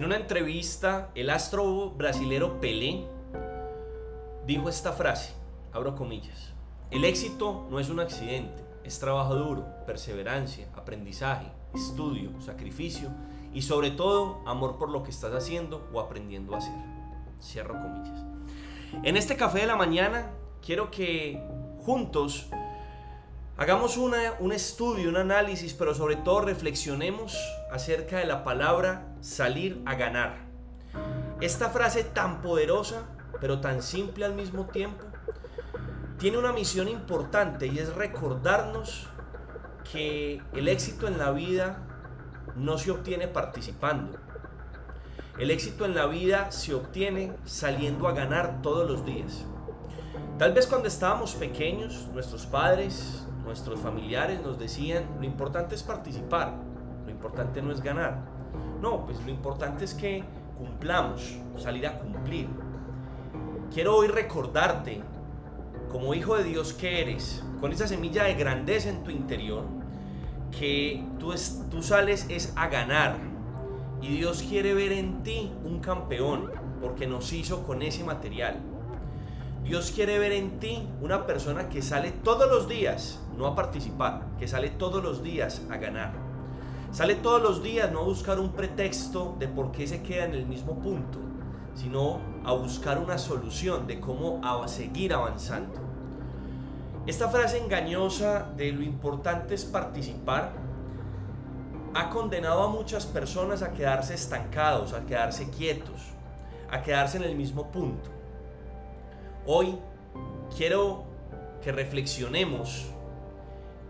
En una entrevista, el astro brasilero Pelé dijo esta frase, abro comillas, el éxito no es un accidente, es trabajo duro, perseverancia, aprendizaje, estudio, sacrificio y sobre todo amor por lo que estás haciendo o aprendiendo a hacer. Cierro comillas. En este café de la mañana quiero que juntos hagamos un estudio, un análisis, pero sobre todo reflexionemos acerca de la palabra salir a ganar. Esta frase tan poderosa, pero tan simple al mismo tiempo, tiene una misión importante y es recordarnos que el éxito en la vida no se obtiene participando. El éxito en la vida se obtiene saliendo a ganar todos los días. Tal vez cuando estábamos pequeños, nuestros padres, nuestros familiares nos decían, lo importante es participar, lo importante no es ganar. No, pues lo importante es que cumplamos, salir a cumplir. Quiero hoy recordarte, como hijo de Dios que eres, con esa semilla de grandeza en tu interior, que tú, tú sales es a ganar. Y Dios quiere ver en ti un campeón, porque nos hizo con ese material. Dios quiere ver en ti una persona que sale todos los días, no a participar, que sale todos los días a ganar. Sale todos los días no a buscar un pretexto de por qué se queda en el mismo punto, sino a buscar una solución de cómo seguir avanzando. Esta frase engañosa de lo importante es participar ha condenado a muchas personas a quedarse estancados, a quedarse quietos, a quedarse en el mismo punto. Hoy quiero que reflexionemos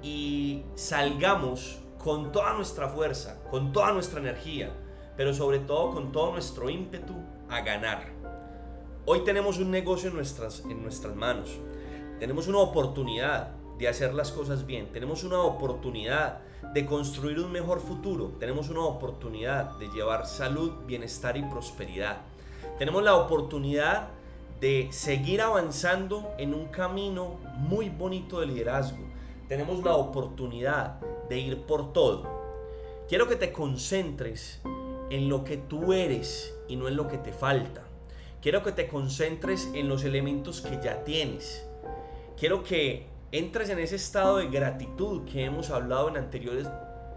y salgamos con toda nuestra fuerza, con toda nuestra energía, pero sobre todo con todo nuestro ímpetu a ganar. Hoy tenemos un negocio en nuestras, en nuestras manos. Tenemos una oportunidad de hacer las cosas bien. Tenemos una oportunidad de construir un mejor futuro. Tenemos una oportunidad de llevar salud, bienestar y prosperidad. Tenemos la oportunidad de seguir avanzando en un camino muy bonito de liderazgo. Tenemos la oportunidad de ir por todo. Quiero que te concentres en lo que tú eres y no en lo que te falta. Quiero que te concentres en los elementos que ya tienes. Quiero que entres en ese estado de gratitud que hemos hablado en anteriores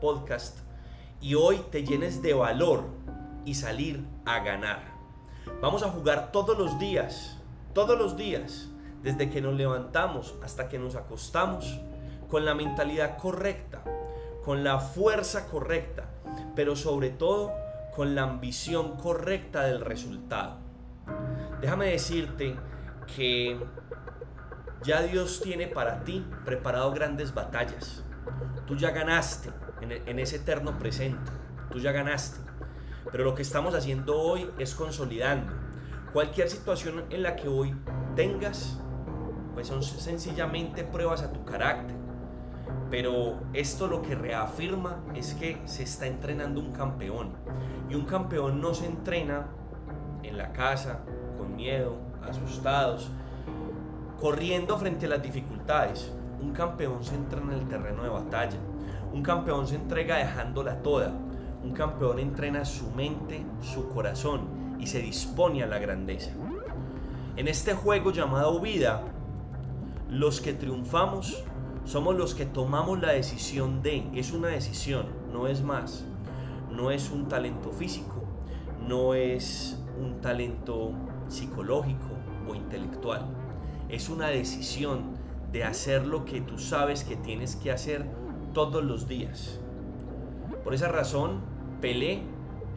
podcasts y hoy te llenes de valor y salir a ganar. Vamos a jugar todos los días, todos los días, desde que nos levantamos hasta que nos acostamos, con la mentalidad correcta, con la fuerza correcta, pero sobre todo con la ambición correcta del resultado. Déjame decirte que ya Dios tiene para ti preparado grandes batallas. Tú ya ganaste en, ese eterno presente. Tú ya ganaste. Pero lo que estamos haciendo hoy es consolidando. Cualquier situación en la que hoy tengas, pues son sencillamente pruebas a tu carácter. Pero esto lo que reafirma es que se está entrenando un campeón. Y un campeón no se entrena en la casa, con miedo, asustados, corriendo frente a las dificultades. Un campeón se entrena en el terreno de batalla. Un campeón se entrega dejándola toda. Un campeón entrena su mente, su corazón y se dispone a la grandeza. En este juego llamado vida, los que triunfamos somos los que tomamos la decisión de, es una decisión, no es más. No es un talento físico, no es un talento psicológico o intelectual. Es una decisión de hacer lo que tú sabes que tienes que hacer todos los días. Por esa razón, Pelé,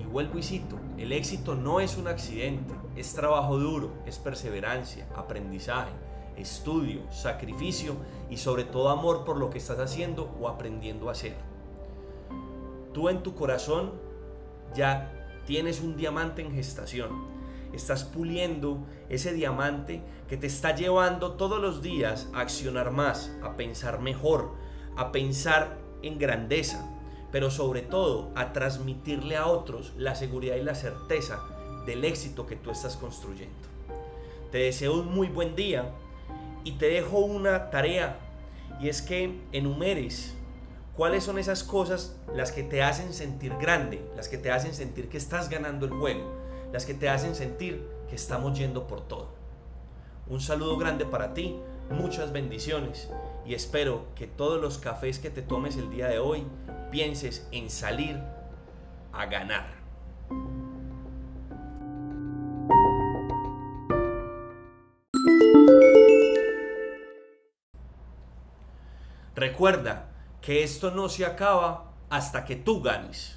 y vuelvo y cito, el éxito no es un accidente, es trabajo duro, es perseverancia, aprendizaje, estudio, sacrificio y sobre todo amor por lo que estás haciendo o aprendiendo a hacer. Tú en tu corazón ya tienes un diamante en gestación. Estás puliendo ese diamante que te está llevando todos los días a accionar más, a pensar mejor, a pensar en grandeza, pero sobre todo a transmitirle a otros la seguridad y la certeza del éxito que tú estás construyendo. Te deseo un muy buen día y te dejo una tarea y es que enumeres ¿Cuáles son esas cosas las que te hacen sentir grande, las que te hacen sentir que estás ganando el juego, las que te hacen sentir que estamos yendo por todo? Un saludo grande para ti, muchas bendiciones y espero que todos los cafés que te tomes el día de hoy pienses en salir a ganar. Recuerda que esto no se acaba hasta que tú ganes.